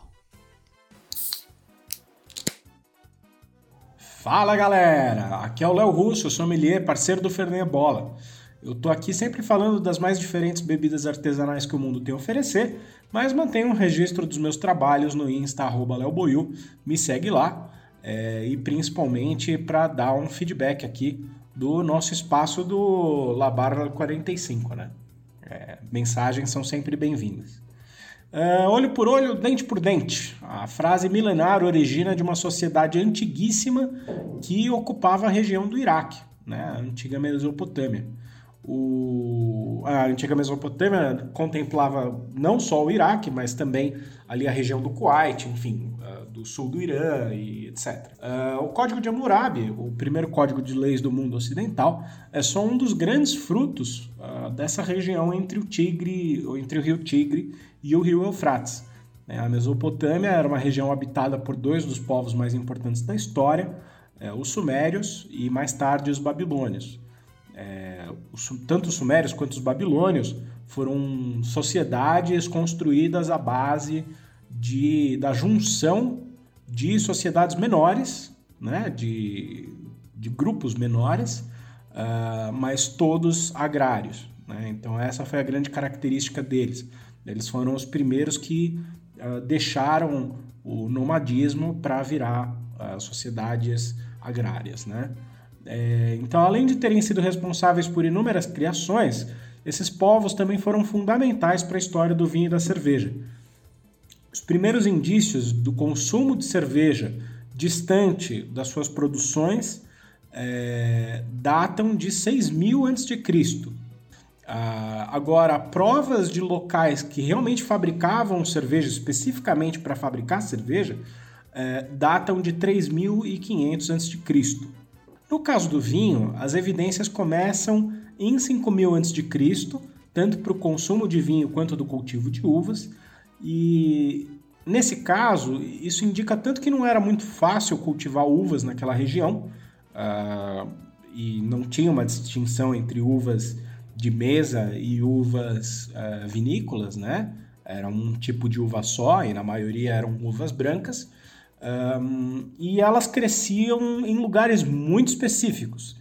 Fala galera, aqui é o Léo Russo, sommelier, parceiro do Fernet Bola. Eu tô aqui sempre falando das mais diferentes bebidas artesanais que o mundo tem a oferecer, mas mantenho um registro dos meus trabalhos no Insta @leoboiu. Me segue lá é, e principalmente para dar um feedback aqui do nosso espaço do La Barra 45, né? É, mensagens são sempre bem-vindas. Uh, olho por olho, dente por dente. A frase milenar origina de uma sociedade antiguíssima que ocupava a região do Iraque, né? a antiga Mesopotâmia. O, a antiga Mesopotâmia contemplava não só o Iraque, mas também ali a região do Kuwait, enfim, do sul do Irã e etc. Uh, ah, o Código de Hammurabi, o primeiro código de leis do mundo ocidental, é só um dos grandes frutos uh, dessa região entre o Tigre, entre o rio Tigre e o rio Eufrates. É, a Mesopotâmia era uma região habitada por dois dos povos mais importantes da história, é, os Sumérios e mais tarde os Babilônios. É, tanto os Sumérios quanto os Babilônios foram sociedades construídas à base de, da junção de sociedades menores, né, de, de grupos menores, uh, mas todos agrários. Né? Então, essa foi a grande característica deles. Eles foram os primeiros que uh, deixaram o nomadismo para virar uh, sociedades agrárias. Né? É, então, além de terem sido responsáveis por inúmeras criações, esses povos também foram fundamentais para a história do vinho e da cerveja. Os primeiros indícios do consumo de cerveja distante das suas produções é, datam de 6000 a.C. Uh, agora, provas de locais que realmente fabricavam cerveja, especificamente para fabricar cerveja, uh, datam de 3.500 a.C. No caso do vinho, as evidências começam em 5.000 a.C., tanto para o consumo de vinho quanto do cultivo de uvas, e nesse caso, isso indica tanto que não era muito fácil cultivar uvas naquela região, uh, e não tinha uma distinção entre uvas de mesa e uvas uh, vinícolas, né? Era um tipo de uva só e na maioria eram uvas brancas. Um, e elas cresciam em lugares muito específicos.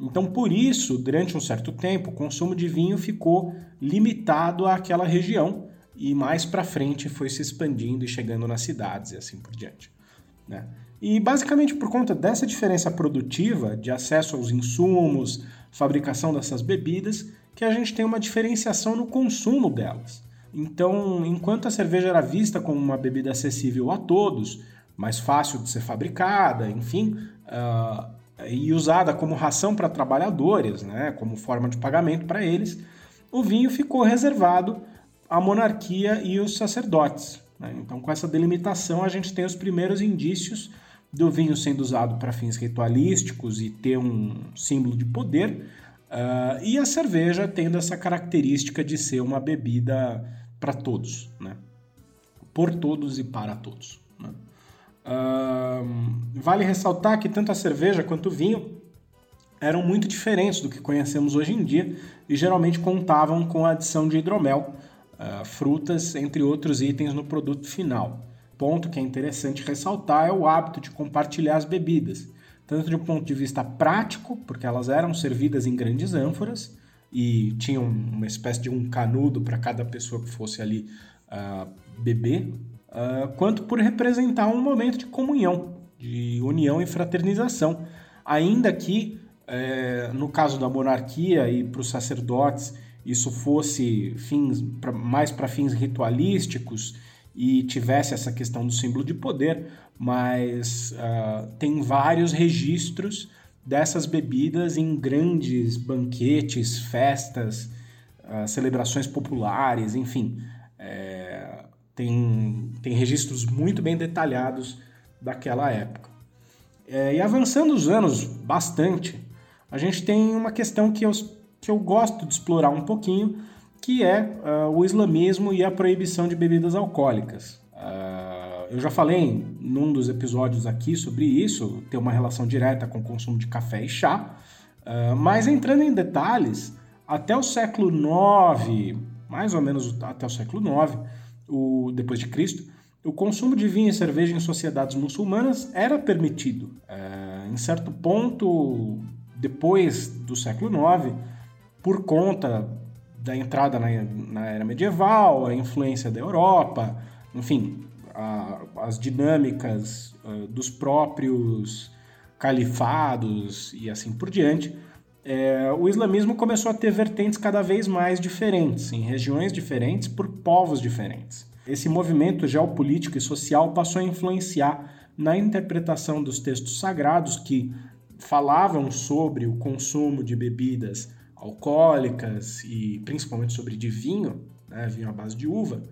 Então, por isso, durante um certo tempo, o consumo de vinho ficou limitado àquela região e mais para frente foi se expandindo e chegando nas cidades e assim por diante. Né? E basicamente por conta dessa diferença produtiva, de acesso aos insumos, fabricação dessas bebidas, que a gente tem uma diferenciação no consumo delas. Então, enquanto a cerveja era vista como uma bebida acessível a todos, mais fácil de ser fabricada, enfim, uh, e usada como ração para trabalhadores, né, como forma de pagamento para eles, o vinho ficou reservado à monarquia e os sacerdotes. Né? Então, com essa delimitação, a gente tem os primeiros indícios do vinho sendo usado para fins ritualísticos e ter um símbolo de poder, uh, e a cerveja tendo essa característica de ser uma bebida para todos, né? por todos e para todos. Né? Uh, vale ressaltar que tanto a cerveja quanto o vinho eram muito diferentes do que conhecemos hoje em dia e geralmente contavam com a adição de hidromel, uh, frutas, entre outros itens no produto final. Ponto que é interessante ressaltar é o hábito de compartilhar as bebidas, tanto de um ponto de vista prático, porque elas eram servidas em grandes ânforas e tinham uma espécie de um canudo para cada pessoa que fosse ali uh, beber, uh, quanto por representar um momento de comunhão, de união e fraternização, ainda que eh, no caso da monarquia e para os sacerdotes isso fosse fins pra, mais para fins ritualísticos e tivesse essa questão do símbolo de poder, mas uh, tem vários registros dessas bebidas em grandes banquetes, festas, uh, celebrações populares, enfim. É, tem, tem registros muito bem detalhados daquela época. É, e avançando os anos bastante, a gente tem uma questão que eu, que eu gosto de explorar um pouquinho, que é uh, o islamismo e a proibição de bebidas alcoólicas. Uh, eu já falei num dos episódios aqui sobre isso, tem uma relação direta com o consumo de café e chá, uh, mas entrando em detalhes, até o século IX, mais ou menos até o século IX, o, depois de Cristo, o consumo de vinho e cerveja em sociedades muçulmanas era permitido. Em certo ponto, depois do século IX, por conta da entrada na, na era medieval, a influência da Europa, enfim, a, as dinâmicas uh, dos próprios califados e assim por diante, é, o islamismo começou a ter vertentes cada vez mais diferentes, em regiões diferentes, por povos diferentes. Esse movimento geopolítico e social passou a influenciar na interpretação dos textos sagrados que falavam sobre o consumo de bebidas alcoólicas e principalmente sobre de vinho, né, vinho à base de uva,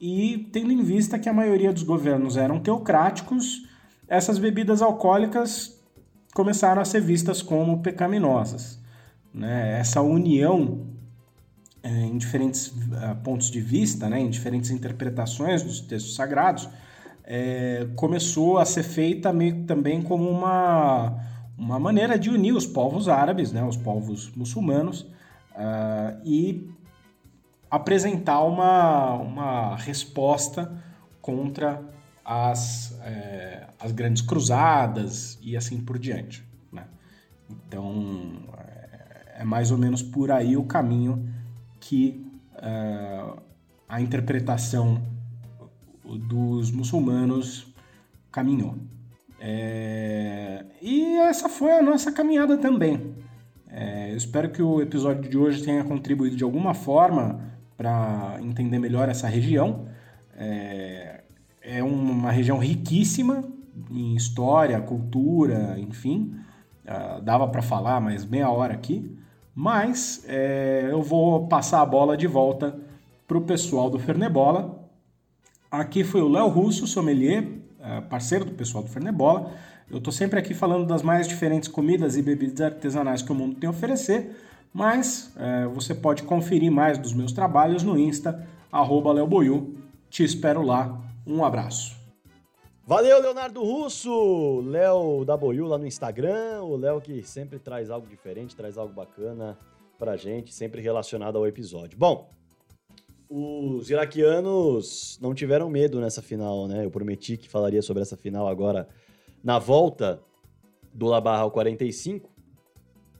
e tendo em vista que a maioria dos governos eram teocráticos, essas bebidas alcoólicas começaram a ser vistas como pecaminosas. Né? Essa união é, em diferentes uh, pontos de vista, né, em diferentes interpretações dos textos sagrados, é, começou a ser feita meio também como uma, uma maneira de unir os povos árabes, né, os povos muçulmanos, uh, e apresentar uma, uma resposta contra as, é, as grandes cruzadas e assim por diante. Né? Então, é, é, mais ou menos por aí o caminho que é, a interpretação dos muçulmanos caminhou. É, e essa foi a nossa caminhada também. É, espero que o episódio de hoje tenha contribuído de alguma forma para entender melhor essa região. É, é uma região riquíssima em história, cultura, enfim. Uh, dava para falar mais meia hora aqui, mas é, eu vou passar a bola de volta para o pessoal do Fernebola. Aqui foi o Léo Russo, sommelier, parceiro do pessoal do Fernebola. Eu estou sempre aqui falando das mais diferentes comidas e bebidas artesanais que o mundo tem a oferecer, mas uh, você pode conferir mais dos meus trabalhos no Insta, arroba Te espero lá um abraço. Valeu, Leonardo Russo! Léo da Boiú lá no Instagram, o Léo que sempre traz algo diferente, traz algo bacana pra gente, sempre relacionado ao episódio. Bom, os iraquianos não tiveram medo nessa final, né? Eu prometi que falaria sobre essa final agora na volta do La Barra ao 45.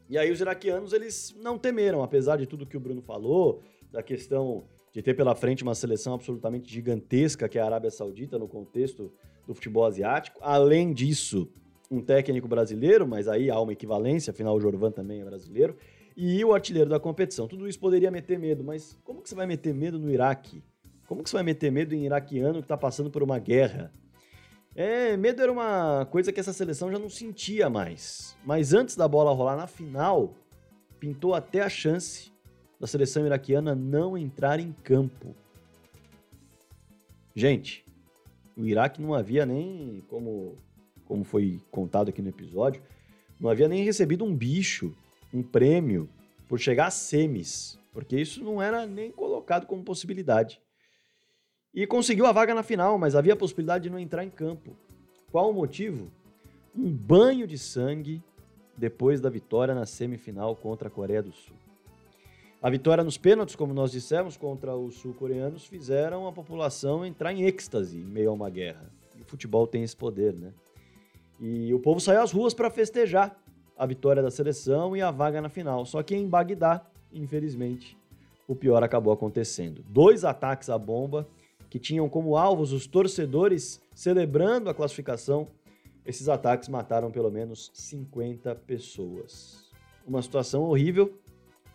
E aí os iraquianos, eles não temeram, apesar de tudo que o Bruno falou, da questão de ter pela frente uma seleção absolutamente gigantesca que é a Arábia Saudita no contexto do futebol asiático. Além disso, um técnico brasileiro, mas aí há uma equivalência, afinal o Jorvan também é brasileiro, e o artilheiro da competição. Tudo isso poderia meter medo, mas como que você vai meter medo no Iraque? Como que você vai meter medo em iraquiano que está passando por uma guerra? É, medo era uma coisa que essa seleção já não sentia mais. Mas antes da bola rolar na final, pintou até a chance da seleção iraquiana não entrar em campo. Gente, o Iraque não havia nem, como, como foi contado aqui no episódio, não havia nem recebido um bicho, um prêmio, por chegar a semis, porque isso não era nem colocado como possibilidade. E conseguiu a vaga na final, mas havia a possibilidade de não entrar em campo. Qual o motivo? Um banho de sangue depois da vitória na semifinal contra a Coreia do Sul. A vitória nos pênaltis, como nós dissemos, contra os sul-coreanos, fizeram a população entrar em êxtase em meio a uma guerra. E o futebol tem esse poder, né? E o povo saiu às ruas para festejar a vitória da seleção e a vaga na final. Só que em Bagdá, infelizmente, o pior acabou acontecendo. Dois ataques à bomba que tinham como alvos os torcedores celebrando a classificação. Esses ataques mataram pelo menos 50 pessoas. Uma situação horrível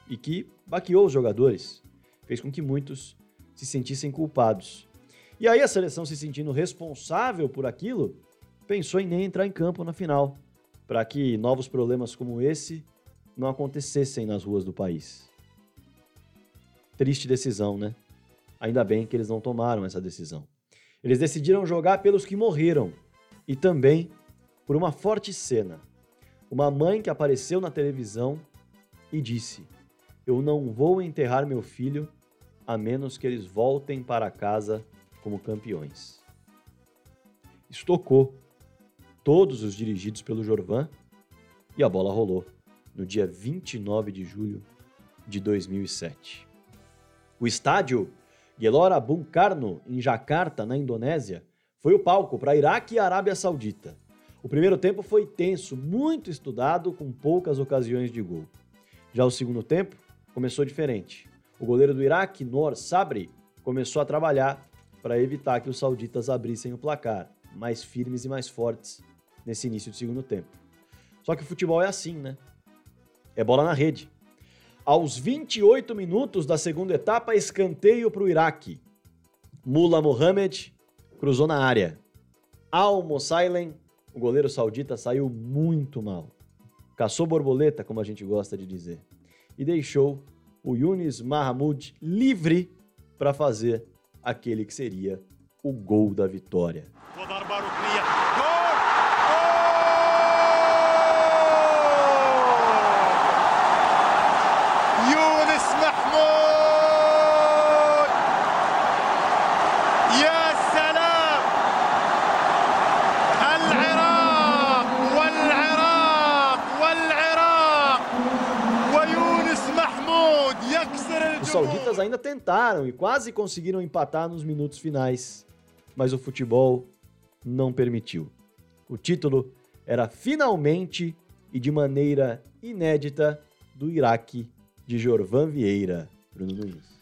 e que baqueou os jogadores, fez com que muitos se sentissem culpados. E aí a seleção se sentindo responsável por aquilo, pensou em nem entrar em campo na final, para que novos problemas como esse não acontecessem nas ruas do país. Triste decisão, né? Ainda bem que eles não tomaram essa decisão. Eles decidiram jogar pelos que morreram e também por uma forte cena Uma mãe que apareceu na televisão e disse: Eu não vou enterrar meu filho a menos que eles voltem para casa como campeões. Estocou todos os dirigidos pelo Jorvan e a bola rolou no dia 29 de julho de 2007. O estádio Gelora Bung Karno, em Jakarta, na Indonésia, foi o palco para Iraque e Arábia Saudita. O primeiro tempo foi tenso, muito estudado, com poucas ocasiões de gol. Já o segundo tempo começou diferente. O goleiro do Iraque, Noor Sabri, começou a trabalhar para evitar que os sauditas abrissem o placar, mais firmes e mais fortes nesse início do segundo tempo. Só que o futebol é assim, né? É bola na rede. Aos 28 minutos da segunda etapa, escanteio para o Iraque. Mula Mohamed cruzou na área. Al Mossailen, o goleiro saudita, saiu muito mal. Caçou borboleta, como a gente gosta de dizer. E deixou o Yunis Mahmoud livre para fazer aquele que seria o gol da vitória. sauditas ainda tentaram e quase conseguiram empatar nos minutos finais, mas o futebol não permitiu. O título era finalmente e de maneira inédita do Iraque de Jorvan Vieira. Bruno Luiz.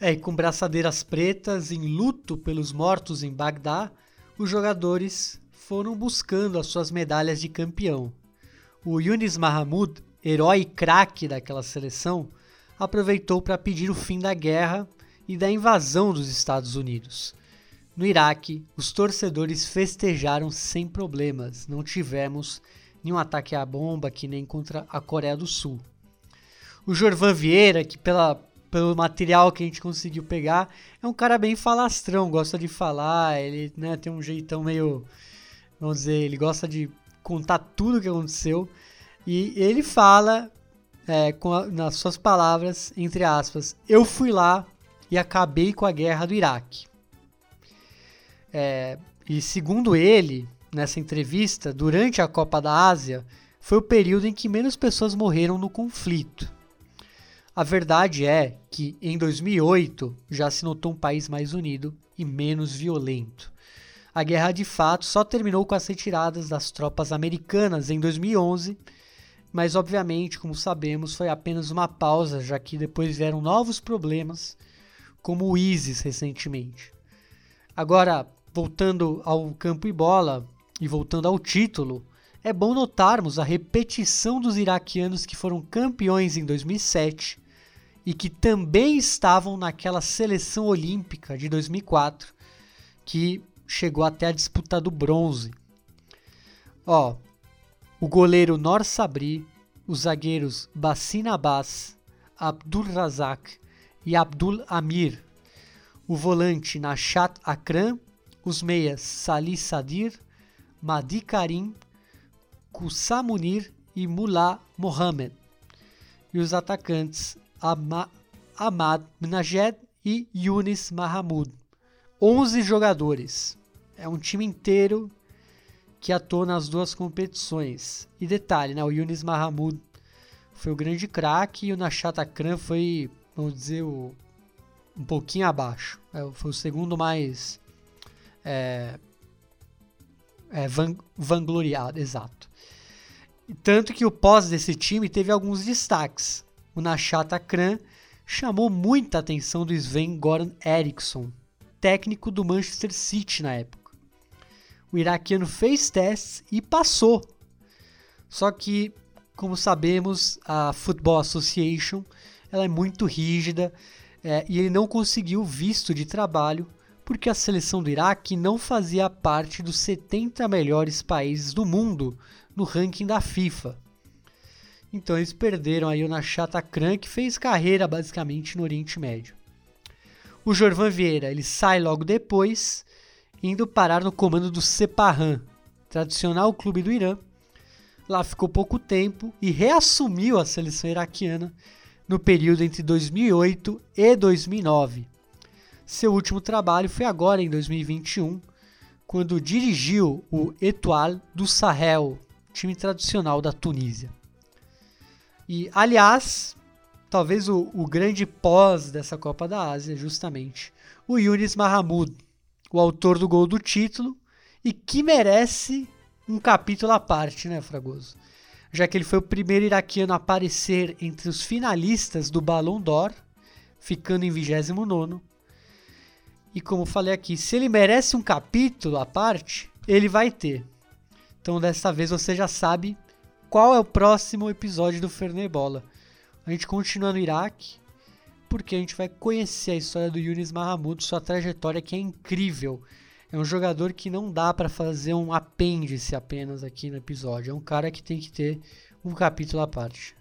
É, e com braçadeiras pretas em luto pelos mortos em Bagdá, os jogadores foram buscando as suas medalhas de campeão. O Yunis Mahmoud, herói craque daquela seleção, aproveitou para pedir o fim da guerra e da invasão dos Estados Unidos. No Iraque, os torcedores festejaram sem problemas, não tivemos nenhum ataque à bomba que nem contra a Coreia do Sul. O Jorvan Vieira, que pela, pelo material que a gente conseguiu pegar, é um cara bem falastrão, gosta de falar, ele né, tem um jeitão meio. Vamos dizer, ele gosta de contar tudo o que aconteceu. E ele fala é, a, nas suas palavras, entre aspas, eu fui lá e acabei com a guerra do Iraque. É, e segundo ele, nessa entrevista, durante a Copa da Ásia, foi o período em que menos pessoas morreram no conflito. A verdade é que em 2008 já se notou um país mais unido e menos violento. A guerra de fato só terminou com as retiradas das tropas americanas em 2011 mas obviamente, como sabemos, foi apenas uma pausa, já que depois vieram novos problemas, como o ISIS recentemente. Agora, voltando ao campo e bola e voltando ao título, é bom notarmos a repetição dos iraquianos que foram campeões em 2007 e que também estavam naquela seleção olímpica de 2004 que chegou até a disputa do bronze. Ó, o goleiro Nor Sabri, os zagueiros Bassin Abbas, Abdul Razak e Abdul Amir, o volante Nashat Akram, os meias Salih Sadir, Madi Karim, Kusamunir e Mullah Mohamed, e os atacantes Ama Ahmad Minajed e Yunis Mahamud. 11 jogadores. É um time inteiro que atuou nas duas competições. E detalhe, né, o Yunis Mahamud foi o grande craque e o Nashat Akram foi, vamos dizer, o, um pouquinho abaixo. É, foi o segundo mais é, é, van, vangloriado, exato. Tanto que o pós desse time teve alguns destaques. O Nashat Akram chamou muita atenção do Sven Goran Eriksson, técnico do Manchester City na época o iraquiano fez testes e passou. Só que, como sabemos, a Football Association ela é muito rígida é, e ele não conseguiu visto de trabalho porque a seleção do Iraque não fazia parte dos 70 melhores países do mundo no ranking da FIFA. Então eles perderam aí o Nashat Akran, que fez carreira basicamente no Oriente Médio. O Jorvan Vieira ele sai logo depois indo parar no comando do Sepahan, tradicional clube do Irã, lá ficou pouco tempo e reassumiu a seleção iraquiana no período entre 2008 e 2009. Seu último trabalho foi agora em 2021, quando dirigiu o Etoile do Sahel, time tradicional da Tunísia. E, aliás, talvez o, o grande pós dessa Copa da Ásia, justamente, o Yunis Mahamud, o autor do gol do título e que merece um capítulo à parte, né, Fragoso? Já que ele foi o primeiro iraquiano a aparecer entre os finalistas do Ballon d'Or, ficando em 29 E como falei aqui, se ele merece um capítulo à parte, ele vai ter. Então dessa vez você já sabe qual é o próximo episódio do Fernebola. A gente continua no Iraque, porque a gente vai conhecer a história do Yunis Mahamud, sua trajetória que é incrível. É um jogador que não dá para fazer um apêndice apenas aqui no episódio. É um cara que tem que ter um capítulo à parte.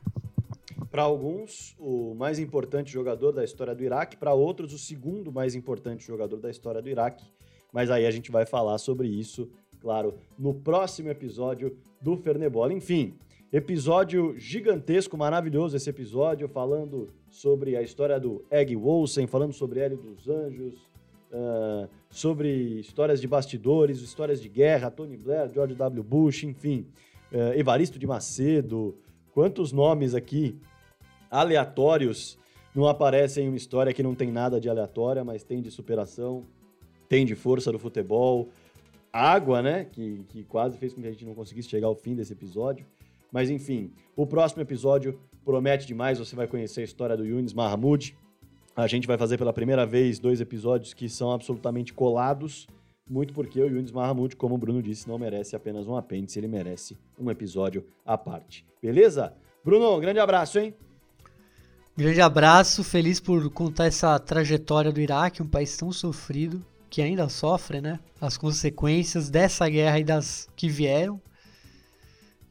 Para alguns, o mais importante jogador da história do Iraque, para outros, o segundo mais importante jogador da história do Iraque. Mas aí a gente vai falar sobre isso, claro, no próximo episódio do Fernebola. Enfim, episódio gigantesco, maravilhoso esse episódio, falando sobre a história do Egg Wolsen, falando sobre Hélio dos Anjos, uh, sobre histórias de bastidores, histórias de guerra, Tony Blair, George W. Bush, enfim, uh, Evaristo de Macedo, quantos nomes aqui aleatórios não aparecem em uma história que não tem nada de aleatória, mas tem de superação, tem de força do futebol, água, né, que, que quase fez com que a gente não conseguisse chegar ao fim desse episódio. Mas enfim, o próximo episódio promete demais, você vai conhecer a história do Yunis Mahmoud. A gente vai fazer pela primeira vez dois episódios que são absolutamente colados, muito porque o Yunis Mahmoud, como o Bruno disse, não merece apenas um apêndice, ele merece um episódio à parte. Beleza? Bruno, um grande abraço, hein? Grande abraço, feliz por contar essa trajetória do Iraque, um país tão sofrido, que ainda sofre, né? As consequências dessa guerra e das que vieram.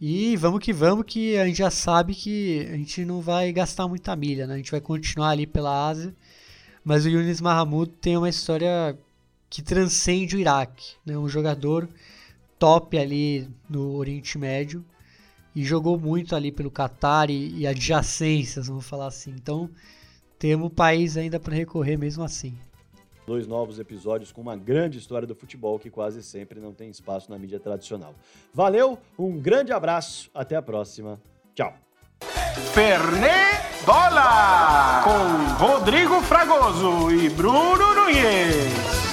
E vamos que vamos, que a gente já sabe que a gente não vai gastar muita milha, né? A gente vai continuar ali pela Ásia. Mas o Yunis Mahamud tem uma história que transcende o Iraque, né? Um jogador top ali no Oriente Médio e jogou muito ali pelo Catar e, e adjacências, vamos falar assim. Então, temos o país ainda para recorrer mesmo assim dois novos episódios com uma grande história do futebol que quase sempre não tem espaço na mídia tradicional. Valeu, um grande abraço, até a próxima. Tchau. Fernê com Rodrigo Fragoso e Bruno Nunes.